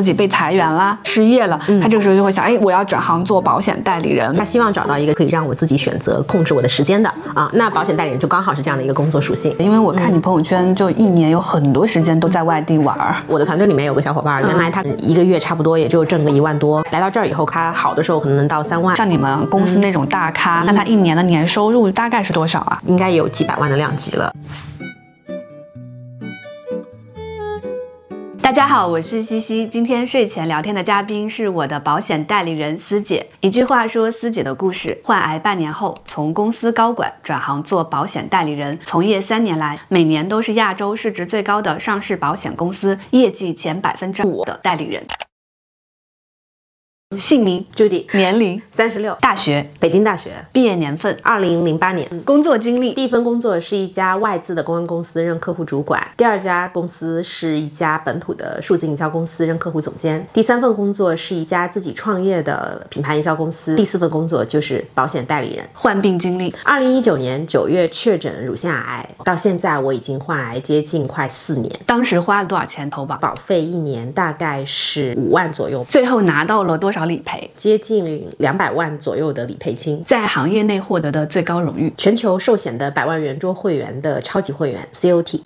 自己被裁员啦、失业了，他这个时候就会想，哎，我要转行做保险代理人。他希望找到一个可以让我自己选择、控制我的时间的啊。那保险代理人就刚好是这样的一个工作属性。因为我看你朋友圈，就一年有很多时间都在外地玩儿。我的团队里面有个小伙伴，原来他一个月差不多也就挣个一万多，来到这儿以后，他好的时候可能能到三万。像你们公司那种大咖，那他一年的年收入大概是多少啊？应该有几百万的量级了。大家好，我是西西。今天睡前聊天的嘉宾是我的保险代理人思姐。一句话说思姐的故事：患癌半年后，从公司高管转行做保险代理人，从业三年来，每年都是亚洲市值最高的上市保险公司业绩前百分之五的代理人。姓名 Judy，年龄。三十六，大学。北京大学，毕业年份。二零零八年，工作经历。第一份工作是一家外资的公关公司，任客户主管；第二家公司是一家本土的数字营销公司，任客户总监；第三份工作是一家自己创业的品牌营销公司；第四份工作就是保险代理人。患病经历：二零一九年九月确诊乳腺癌，到现在我已经患癌接近快四年。当时花了多少钱投保？保费一年大概是五万左右，最后拿到了多少理赔？接近两百万左右的理赔金，在行业内获得的最高荣誉，全球寿险的百万圆桌会员的超级会员 COT。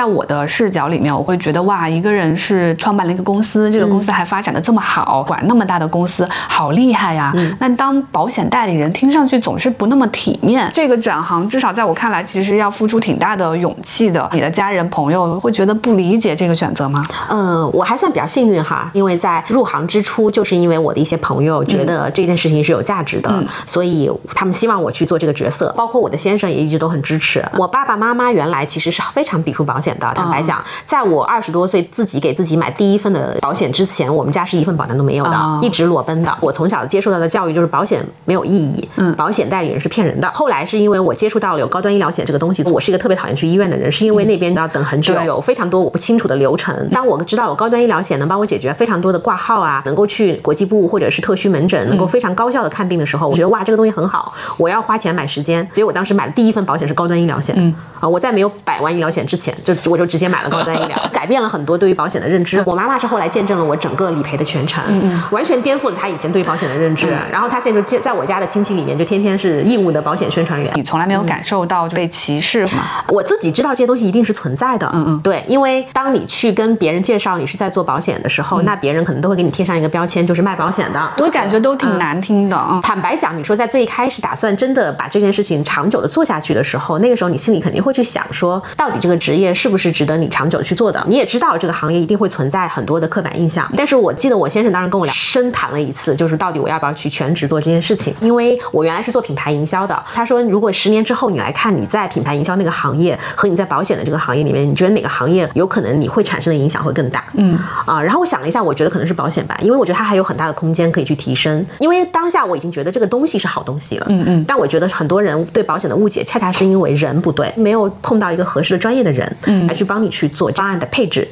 在我的视角里面，我会觉得哇，一个人是创办了一个公司，这个公司还发展的这么好，管那么大的公司，好厉害呀。那当保险代理人，听上去总是不那么体面。这个转行，至少在我看来，其实要付出挺大的勇气的。你的家人朋友会觉得不理解这个选择吗？嗯，我还算比较幸运哈，因为在入行之初，就是因为我的一些朋友觉得这件事情是有价值的，所以他们希望我去做这个角色。包括我的先生也一直都很支持。我爸爸妈妈原来其实是非常抵触保。保险的，坦白讲，在我二十多岁自己给自己买第一份的保险之前，我们家是一份保单都没有的，一直裸奔的。我从小接受到的教育就是保险没有意义，嗯，保险代理人是骗人的。后来是因为我接触到了有高端医疗险这个东西，我是一个特别讨厌去医院的人，是因为那边要等很久，有非常多我不清楚的流程。当我知道有高端医疗险能帮我解决非常多的挂号啊，能够去国际部或者是特需门诊，能够非常高效的看病的时候，我觉得哇，这个东西很好，我要花钱买时间。所以我当时买的第一份保险是高端医疗险，嗯啊，我在没有百万医疗险之前，就我就直接买了。高端医疗 改变了很多对于保险的认知。我妈妈是后来见证了我整个理赔的全程，完全颠覆了她以前对于保险的认知。然后她现在就在我家的亲戚里面，就天天是义务的保险宣传员。你从来没有感受到被歧视吗？我自己知道这些东西一定是存在的。嗯嗯，对，因为当你去跟别人介绍你是在做保险的时候，那别人可能都会给你贴上一个标签，就是卖保险的。我感觉都挺难听的。嗯，坦白讲，你说在最开始打算真的把这件事情长久的做下去的时候，那个时候你心里肯定会去想说，到底这个职业是不是值得你长久去做的？你也知道这个行业一定会存在很多的刻板印象，但是我记得我先生当时跟我俩深谈了一次，就是到底我要不要去全职做这件事情？因为我原来是做品牌营销的，他说如果十年之后你来看你在品牌营销那个行业和你在保险的这个行业里面，你觉得哪个行业有可能你会产生的影响会更大？嗯啊，然后我想了一下，我觉得可能是保险吧，因为我觉得它还有很大的空间可以去提升。因为当下我已经觉得这个东西是好东西了，嗯嗯，但我觉得很多人对保险的误解，恰恰是因为人不对，没有碰到一个合适的专业的人，嗯，来去帮你去做方案的配置。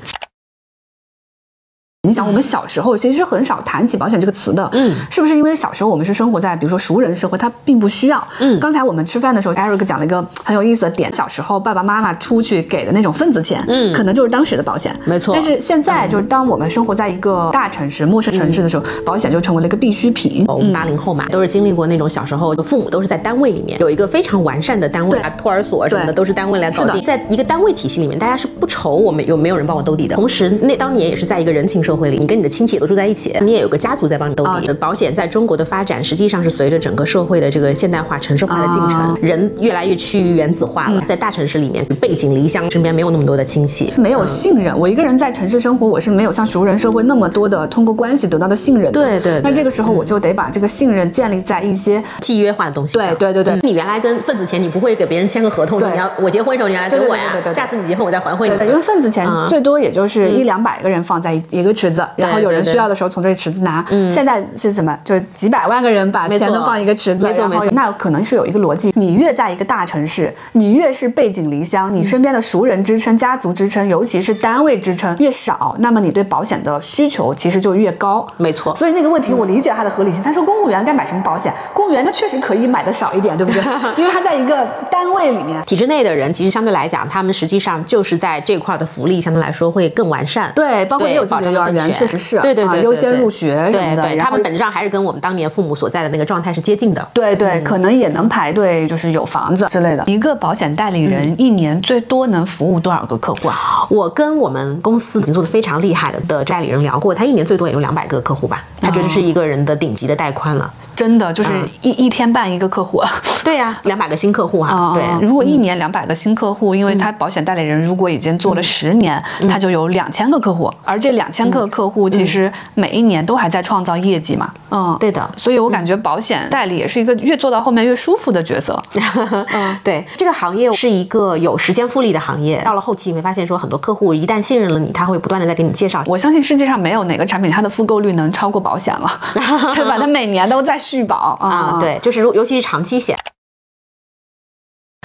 你想，我们小时候其实很少谈起保险这个词的，嗯，是不是因为小时候我们是生活在比如说熟人社会，它并不需要。嗯，刚才我们吃饭的时候，Eric 讲了一个很有意思的点，小时候爸爸妈妈出去给的那种份子钱，嗯，可能就是当时的保险，没错。但是现在就是当我们生活在一个大城市、陌生城市的时候，保险就成为了一个必需品。我们八零后嘛，都是经历过那种小时候，父母都是在单位里面有一个非常完善的单位啊，托儿所什么的都是单位来搞定，在一个单位体系里面，大家是不愁我们有没有人帮我兜底的。同时，那当年也是在一个人情社会里，你跟你的亲戚也。都住在一起，你也有个家族在帮你兜底。保险在中国的发展，实际上是随着整个社会的这个现代化、城市化的进程，人越来越趋于原子化了。在大城市里面，背井离乡，身边没有那么多的亲戚，没有信任。我一个人在城市生活，我是没有像熟人社会那么多的通过关系得到的信任。对对。那这个时候，我就得把这个信任建立在一些契约化的东西。对对对对。你原来跟份子钱，你不会给别人签个合同，你要我结婚的时候你要来给我呀。下次你结婚我再还回你。因为份子钱最多也就是一两百个人放在一个池子，然后有人需要的时候从这个池子拿。现在是什么？就是几百万个人把钱都放一个池子，没错没错那可能是有一个逻辑，你越在一个大城市，你越是背井离乡，你身边的熟人支撑、家族支撑，尤其是单位支撑越少，那么你对保险的需求其实就越高。没错。所以那个问题我理解它的合理性。他说公务员该买什么保险？公务员他确实可以买的少一点，对不对？因为他在一个单位里面，体制内的人其实相对来讲，他们实际上就是在这块的福利相对来说会更完善。对，包括也有自己的幼儿园，确实是。对对对，优先入学什么的。他们本质上还是跟我们当年父母所在的那个状态是接近的。对对，可能也能排队，就是有房子之类的。一个保险代理人一年最多能服务多少个客户啊？我跟我们公司已经做的非常厉害的的代理人聊过，他一年最多也有两百个客户吧。他觉得是一个人的顶级的带宽了。真的就是一一天办一个客户。对呀，两百个新客户哈。对，如果一年两百个新客户，因为他保险代理人如果已经做了十年，他就有两千个客户，而这两千个客户其实每一年都还在创造业绩嘛。嗯，对的。所以我感觉保险代理也是一个越做到后面越舒服的角色。嗯，对，这个行业是一个有时间复利的行业。到了后期你会发现，说很多客户一旦信任了你，他会不断的在给你介绍。我相信世界上没有哪个产品它的复购率能超过保险了，对吧？它每年都在续保啊，对，就是如尤其是长期险。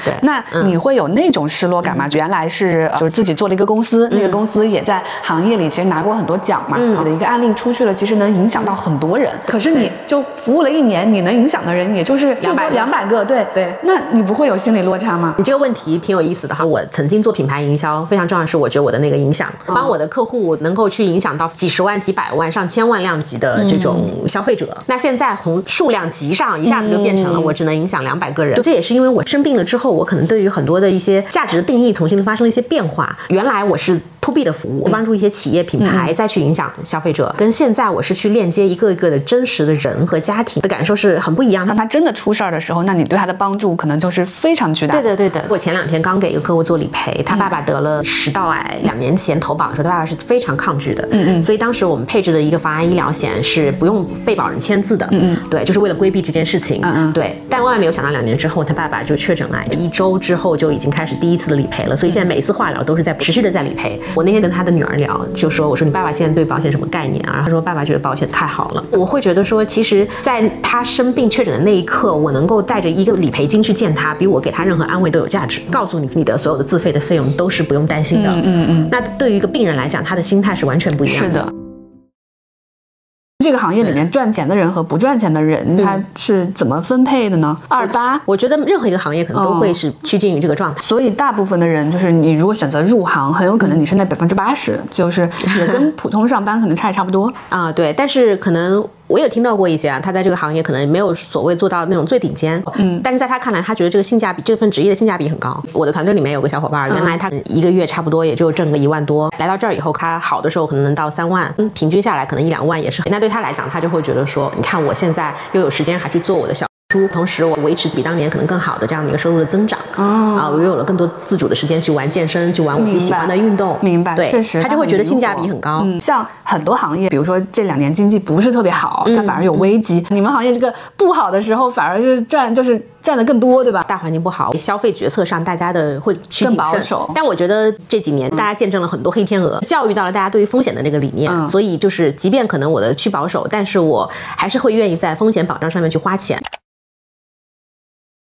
对，那你会有那种失落感吗？原来是就是自己做了一个公司，那个公司也在行业里其实拿过很多奖嘛。你的一个案例出去了，其实能影响到很多人。可是你就服务了一年，你能影响的人也就是两百两百个。对对，那你不会有心理落差吗？你这个问题挺有意思的哈。我曾经做品牌营销，非常重要的是，我觉得我的那个影响，帮我的客户能够去影响到几十万、几百万、上千万量级的这种消费者。那现在从数量级上一下子就变成了我只能影响两百个人。这也是因为我生病了之后，我可能对于很多的一些价值定义重新发生了一些变化。原来我是。To B 的服务，帮助一些企业品牌再去影响消费者，跟现在我是去链接一个一个的真实的人和家庭的感受是很不一样。当他真的出事儿的时候，那你对他的帮助可能就是非常巨大。对的，对的。我前两天刚给一个客户做理赔，他爸爸得了食道癌，两年前投保的时候，他爸爸是非常抗拒的。嗯嗯。所以当时我们配置的一个防癌医疗险是不用被保人签字的。嗯嗯。对，就是为了规避这件事情。嗯嗯。对，但万万没有想到，两年之后他爸爸就确诊癌，一周之后就已经开始第一次的理赔了。所以现在每一次化疗都是在持续的在理赔。我那天跟他的女儿。聊就说我说你爸爸现在对保险什么概念啊？他说爸爸觉得保险太好了。我会觉得说，其实在他生病确诊的那一刻，我能够带着一个理赔金去见他，比我给他任何安慰都有价值。告诉你，你的所有的自费的费用都是不用担心的。嗯嗯嗯。那对于一个病人来讲，他的心态是完全不一样的。这个行业里面赚钱的人和不赚钱的人，他是怎么分配的呢？二八，我觉得任何一个行业可能都会是趋近于这个状态。所以大部分的人，就是你如果选择入行，很有可能你是那百分之八十，就是也跟 普通上班可能差也差不多啊。对，但是可能。我也听到过一些啊，他在这个行业可能没有所谓做到那种最顶尖，嗯，但是在他看来，他觉得这个性价比，这份职业的性价比很高。我的团队里面有个小伙伴，原来他一个月差不多也就挣个一万多，来到这儿以后，他好的时候可能能到三万，嗯，平均下来可能一两万也是。那对他来讲，他就会觉得说，你看我现在又有时间还去做我的小。同时，我维持比当年可能更好的这样的一个收入的增长啊，我又有了更多自主的时间去玩健身，去玩我自己喜欢的运动。明白，对，确实，他就会觉得性价比很高。像很多行业，比如说这两年经济不是特别好，它反而有危机。你们行业这个不好的时候，反而就是赚，就是赚的更多，对吧？大环境不好，消费决策上大家的会更保守。但我觉得这几年大家见证了很多黑天鹅，教育到了大家对于风险的那个理念。所以就是，即便可能我的去保守，但是我还是会愿意在风险保障上面去花钱。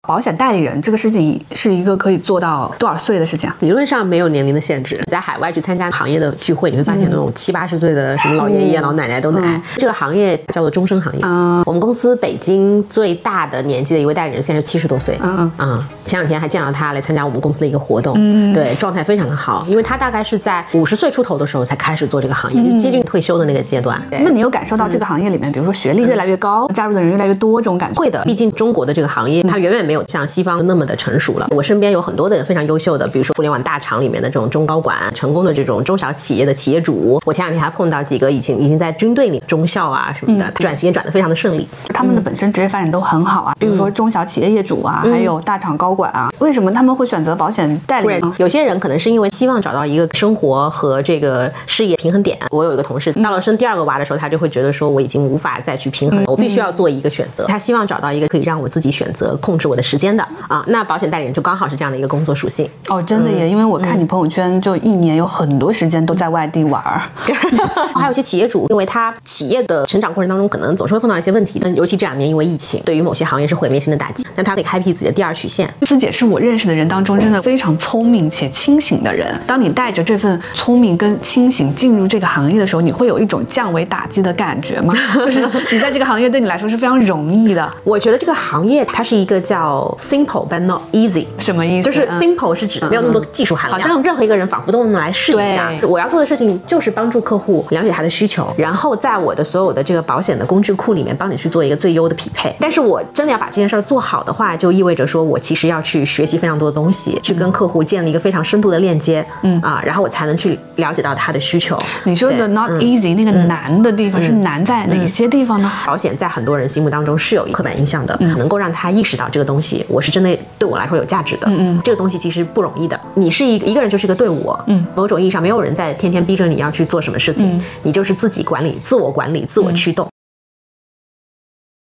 保险代理人这个事情是一个可以做到多少岁的事情啊？理论上没有年龄的限制。在海外去参加行业的聚会，你会发现那种七八十岁的什么老爷爷、老奶奶都来。这个行业叫做终身行业。嗯，我们公司北京最大的年纪的一位代理人，现在是七十多岁。嗯嗯，前两天还见到他来参加我们公司的一个活动。嗯，对，状态非常的好，因为他大概是在五十岁出头的时候才开始做这个行业，就接近退休的那个阶段。那你有感受到这个行业里面，比如说学历越来越高，加入的人越来越多这种感觉？会的，毕竟中国的这个行业，它远远没有像西方那么的成熟了。我身边有很多的非常优秀的，比如说互联网大厂里面的这种中高管，成功的这种中小企业的企业主。我前两天还碰到几个已经已经在军队里中校啊什么的，转型也转得非常的顺利。他们的本身职业发展都很好啊，比如说中小企业业主啊，还有大厂高管啊。为什么他们会选择保险代理？有些人可能是因为希望找到一个生活和这个事业平衡点。我有一个同事到了生第二个娃的时候，他就会觉得说我已经无法再去平衡了，我必须要做一个选择。他希望找到一个可以让我自己选择控制我的。时间的啊。那保险代理人就刚好是这样的一个工作属性。哦，真的耶，因为我看你朋友圈，就一年有很多时间都在外地玩儿。还有一些企业主，因为他企业的成长过程当中，可能总是会碰到一些问题。尤其这两年因为疫情，对于某些行业是毁灭性的打击，那他得开辟自己的第二曲线。思姐是我认识的人当中真的非常聪明且清醒的人。当你带着这份聪明跟清醒进入这个行业的时候，你会有一种降维打击的感觉吗？就是你在这个行业对你来说是非常容易的。我觉得这个行业它是一个叫 simple but not easy，什么意思？就是 simple 是指没有那么多技术含量，好像任何一个人仿佛都能来试一下。我要做的事情就是帮助客户了解他的需求，然后在我的所有的这个保险的工具库里面帮你去做一个最优的匹配。但是我真的要把这件事儿做好的话，就意味着说我其实要去学习非常多的东西，去跟客户建立一个非常深度的链接，嗯。啊，然后我才能去了解到他的需求。你说的 not easy 那个难的地方是难在哪些地方呢？保险在很多人心目当中是有刻板印象的，能够让他意识到这个东西我是真的对我来说有价值的。嗯嗯，这个东西其实不容易的。你是一个一个人就是一个队伍，嗯，某种意义上没有人在天天逼着你要去做什么事情，你就是自己管理、自我管理、自我驱动。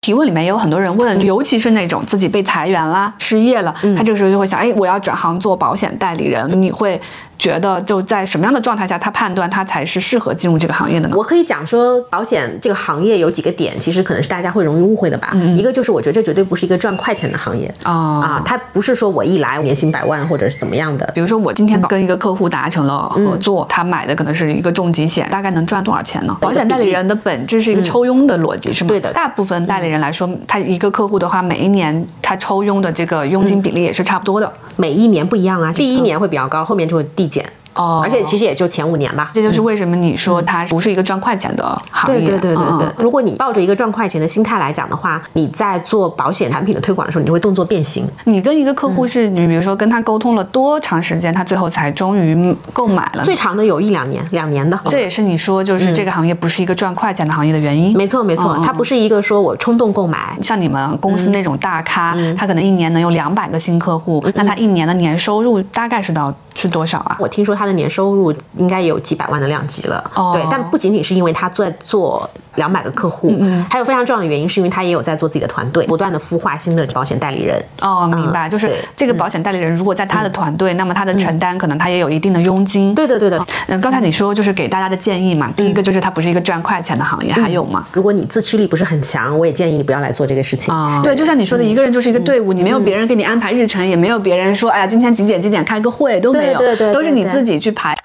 提问里面也有很多人问，尤其是那种自己被裁员啦、失业了，他这个时候就会想，哎，我要转行做保险代理人，你会？觉得就在什么样的状态下，他判断他才是适合进入这个行业的呢？我可以讲说，保险这个行业有几个点，其实可能是大家会容易误会的吧。一个就是我觉得这绝对不是一个赚快钱的行业啊啊，它不是说我一来年薪百万或者是怎么样的。比如说我今天跟一个客户达成了合作，他买的可能是一个重疾险，大概能赚多少钱呢？保险代理人的本质是一个抽佣的逻辑，是吗？对的。大部分代理人来说，他一个客户的话，每一年他抽佣的这个佣金比例也是差不多的，每一年不一样啊，第一年会比较高，后面就会递减。哦，而且其实也就前五年吧，这就是为什么你说它不是一个赚快钱的行业。对对对对对，如果你抱着一个赚快钱的心态来讲的话，你在做保险产品的推广的时候，你就会动作变形。你跟一个客户是你比如说跟他沟通了多长时间，他最后才终于购买了？最长的有一两年，两年的。这也是你说就是这个行业不是一个赚快钱的行业的原因。没错没错，它不是一个说我冲动购买，像你们公司那种大咖，他可能一年能有两百个新客户，那他一年的年收入大概是到是多少啊？我听说他的年收入。应该有几百万的量级了，对，但不仅仅是因为他在做。两百个客户，还有非常重要的原因，是因为他也有在做自己的团队，不断的孵化新的保险代理人。哦，明白，就是这个保险代理人如果在他的团队，那么他的承担可能他也有一定的佣金。对的，对的。嗯，刚才你说就是给大家的建议嘛，第一个就是它不是一个赚快钱的行业，还有吗？如果你自驱力不是很强，我也建议你不要来做这个事情。啊，对，就像你说的，一个人就是一个队伍，你没有别人给你安排日程，也没有别人说，哎呀，今天几点几点开个会都没有，对对，都是你自己去排。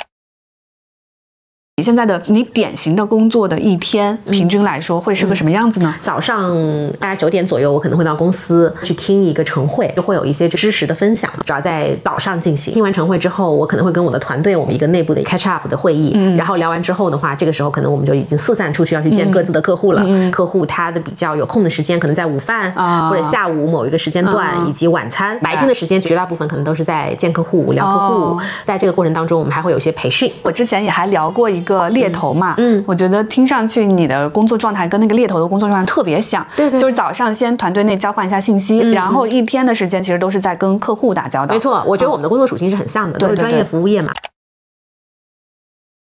你现在的你典型的工作的一天，平均来说会是个什么样子呢？早上大概九点左右，我可能会到公司去听一个晨会，就会有一些知识的分享，主要在早上进行。听完晨会之后，我可能会跟我的团队，我们一个内部的 catch up 的会议，然后聊完之后的话，这个时候可能我们就已经四散出去要去见各自的客户了。客户他的比较有空的时间，可能在午饭或者下午某一个时间段，以及晚餐。白天的时间绝大部分可能都是在见客户、聊客户。在这个过程当中，我们还会有一些培训。我之前也还聊过一。一个猎头嘛，嗯，我觉得听上去你的工作状态跟那个猎头的工作状态特别像，对对，就是早上先团队内交换一下信息，然后一天的时间其实都是在跟客户打交道。没错，我觉得我们的工作属性是很像的，都是专业服务业嘛。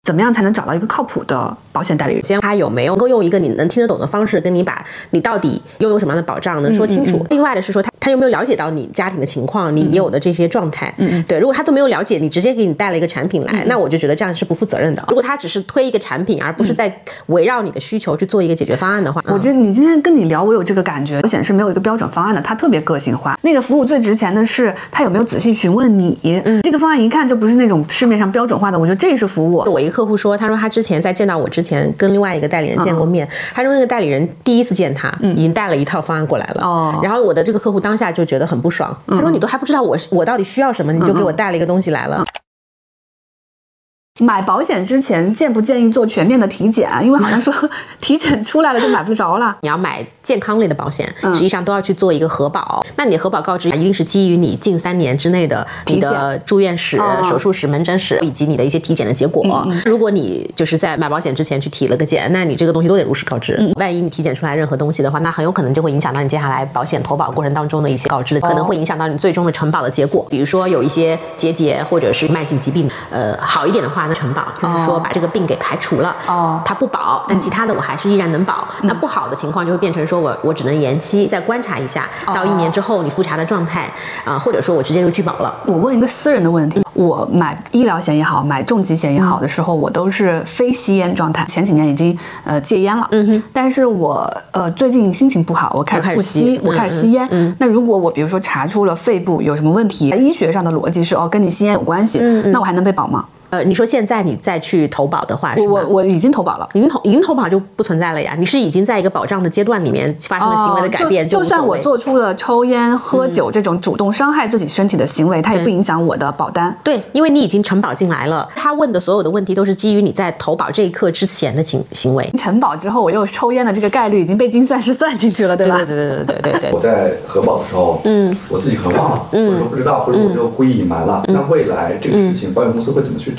怎么样才能找到一个靠谱的保险代理人？先他有没有能够用一个你能听得懂的方式跟你把你到底拥有什么样的保障能说清楚？另外的是说他他有没有了解到你家庭的情况，你有的这些状态？嗯对，如果他都没有了解，你直接给你带了一个产品来，那我就觉得这样是不负责任的。如果他只是推一个产品，而不是在围绕你的需求去做一个解决方案的话，我觉得你今天跟你聊，我有这个感觉，保险是没有一个标准方案的，它特别个性化。那个服务最值钱的是他有没有仔细询问你，嗯，这个方案一看就不是那种市面上标准化的，我觉得这是服务。我一个客户说，他说他。之前在见到我之前，跟另外一个代理人见过面，他说那个代理人第一次见他，已经带了一套方案过来了。哦，然后我的这个客户当下就觉得很不爽，他说你都还不知道我我到底需要什么，你就给我带了一个东西来了。买保险之前建不建议做全面的体检？因为好像说 体检出来了就买不着了。你要买健康类的保险，实际上都要去做一个核保。那你的核保告知一定是基于你近三年之内的你的住院史、手术史、门诊史以及你的一些体检的结果。如果你就是在买保险之前去体了个检，那你这个东西都得如实告知。万一你体检出来任何东西的话，那很有可能就会影响到你接下来保险投保过程当中的一些告知的，可能会影响到你最终的承保的结果。比如说有一些结节或者是慢性疾病，呃，好一点的话。的承保，就是说把这个病给排除了。哦它不保，但其他的我还是依然能保。那不好的情况就会变成说我我只能延期再观察一下，到一年之后你复查的状态啊、或者说我直接就拒保了。我问一个私人的问题，我买医疗险也好，买重疾险也好的时候，我都是非吸烟状态。前几年已经呃戒烟了，嗯哼，但是我呃最近心情不好，我开始复吸吸，我开始吸烟。嗯那如果我比如说查出了肺部有什么问题，医学上的逻辑是哦跟你吸烟有关系，那我还能被保吗？呃，你说现在你再去投保的话，是我我我已经投保了。已经投已经投保就不存在了呀，你是已经在一个保障的阶段里面发生了行为的改变，哦就就算我做出了抽烟、喝酒这种主动伤害自己身体的行为，它也不影响我的保单。对，因为你已经承保进来了，他问的所有的问题都是基于你在投保这一刻之前的行行为。承保之后，我又抽烟的这个概率已经被精算师算进去了，对吧？对对对对对对对我在核保的时候，嗯，我自己可能忘了，或者说不知道，或者我就故意隐瞒了。那未来这个事情，保险公司会怎么去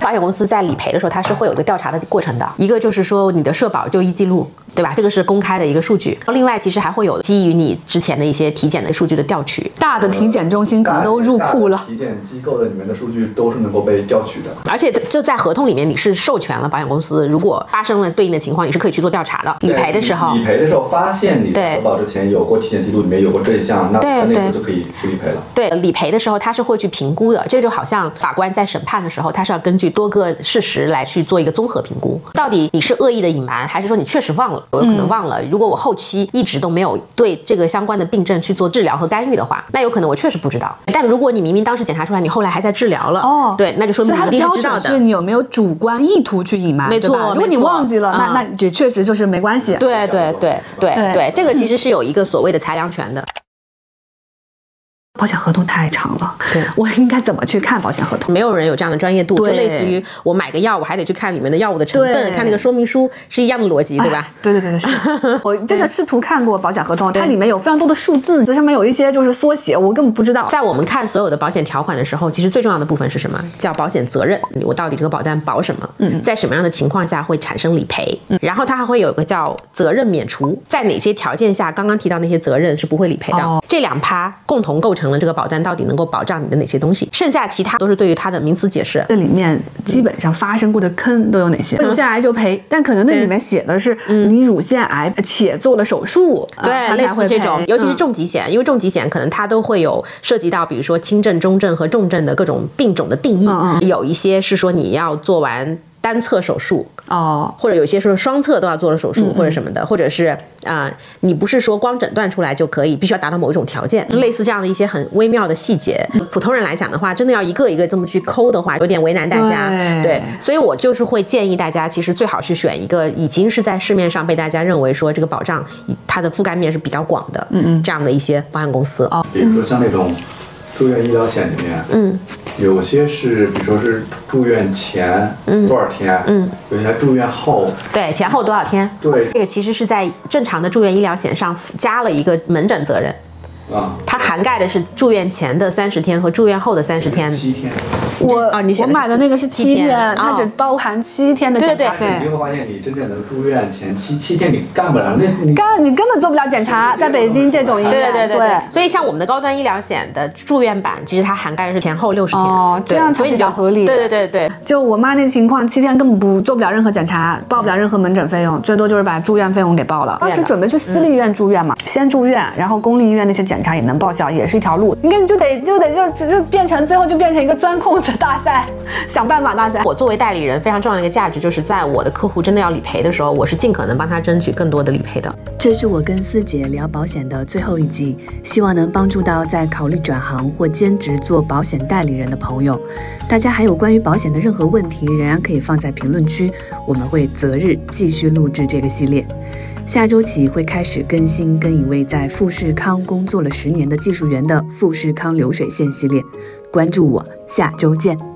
保险公司在理赔的时候，它是会有一个调查的过程的。一个就是说你的社保就医记录，对吧？这个是公开的一个数据。另外，其实还会有基于你之前的一些体检的数据的调取。大的体检中心可能都入库了体检机构的里面的数据都是能够被调取的。而且就在合同里面，你是授权了保险公司，如果发生了对应的情况，你是可以去做调查的。理赔的时候理，赔的时候发现你对核保之前有过体检记录，里面有过这一项，那对那那个时候对就可以不理赔了。对理赔的时候，他是会去评估的。这就好像法官在审判的时候，他是要根据多个事实来去做一个综合评估，到底你是恶意的隐瞒，还是说你确实忘了？有可能忘了。如果我后期一直都没有对这个相关的病症去做治疗和干预的话，那有可能我确实不知道。但如果你明明当时检查出来，你后来还在治疗了，哦对，那就说明你一定所以它的标是知道的。准是你有没有主观意图去隐瞒，没错如果你忘记了，那嗯那也确实就是没关系。对对对对对对，这个其实是有一个所谓的裁量权的。保险合同太长了，对我应该怎么去看保险合同？没有人有这样的专业度，就类似于我买个药，我还得去看里面的药物的成分，看那个说明书，是一样的逻辑，对吧哎？对对对对，是 我真的试图看过保险合同，它里面有非常多的数字，这上面有一些就是缩写，我根本不知道。在我们看所有的保险条款的时候，其实最重要的部分是什么？叫保险责任。我到底这个保单保什么？嗯，在什么样的情况下会产生理赔？嗯，然后它还会有个叫责任免除，在哪些条件下，刚刚提到那些责任是不会理赔的。哦这两趴共同构成了这个保单到底能够保障你的哪些东西，剩下其他都是对于它的名词解释。这里面基本上发生过的坑都有哪些？乳腺癌就赔，但可能那里面写的是你乳腺癌且做了手术，啊对，类似这种，尤其是嗯。重疾险，因为重疾险可能它都会有涉及到，比如说轻症、中症和重症的各种病种的定义，嗯。有一些是说你要做完单侧手术，哦，或者有些时候双侧都要做了手术或者什么的，或者是啊、呃你不是说光诊断出来就可以，必须要达到某一种条件，类似这样的一些很微妙的细节，普通人来讲的话，真的要一个一个这么去抠的话，有点为难大家。对。所以我就是会建议大家，其实最好去选一个已经是在市面上被大家认为说这个保障它的覆盖面是比较广的，嗯嗯，这样的一些保险公司。啊，比如说像那种住院医疗险里面，嗯，有些是，比如说是住院前多少天，嗯，有些住院后，对，前后多少天？对。这个其实是在正常的住院医疗险上加了一个门诊责任。啊，它涵盖的是住院前的三十天和住院后的三十天。七天。我啊你选我买的那个是七天它哦只包含七天的对对检查费。你会发现，你真正的住院前七七天你干不了，那你干你根本做不了检查，在北京这种医院，对对对对所以像我们的高端医疗险的住院版，其实它涵盖的是前后六十天。哦这样才比所以比较合理对对对对，就我妈那情况，七天根本不做不了任何检查，报不了任何门诊费用，最多就是把住院费用给报了。当时准备去私立医院住院嘛，先住院，然后公立医院那些检查也能报销，也是一条路。你看，你就得就得就就就变成最后就变成一个钻空子大赛，想办法大赛。我作为代理人，非常重要的一个价值就是在我的客户真的要理赔的时候，我是尽可能帮他争取更多的理赔的。这是我跟思姐聊保险的最后一集，希望能帮助到在考虑转行或兼职做保险代理人的朋友。大家还有关于保险的任何问题，仍然可以放在评论区，我们会择日继续录制这个系列。下周起会开始更新跟一位在富士康工作了十年的技术员的富士康流水线系列，关注我，下周见。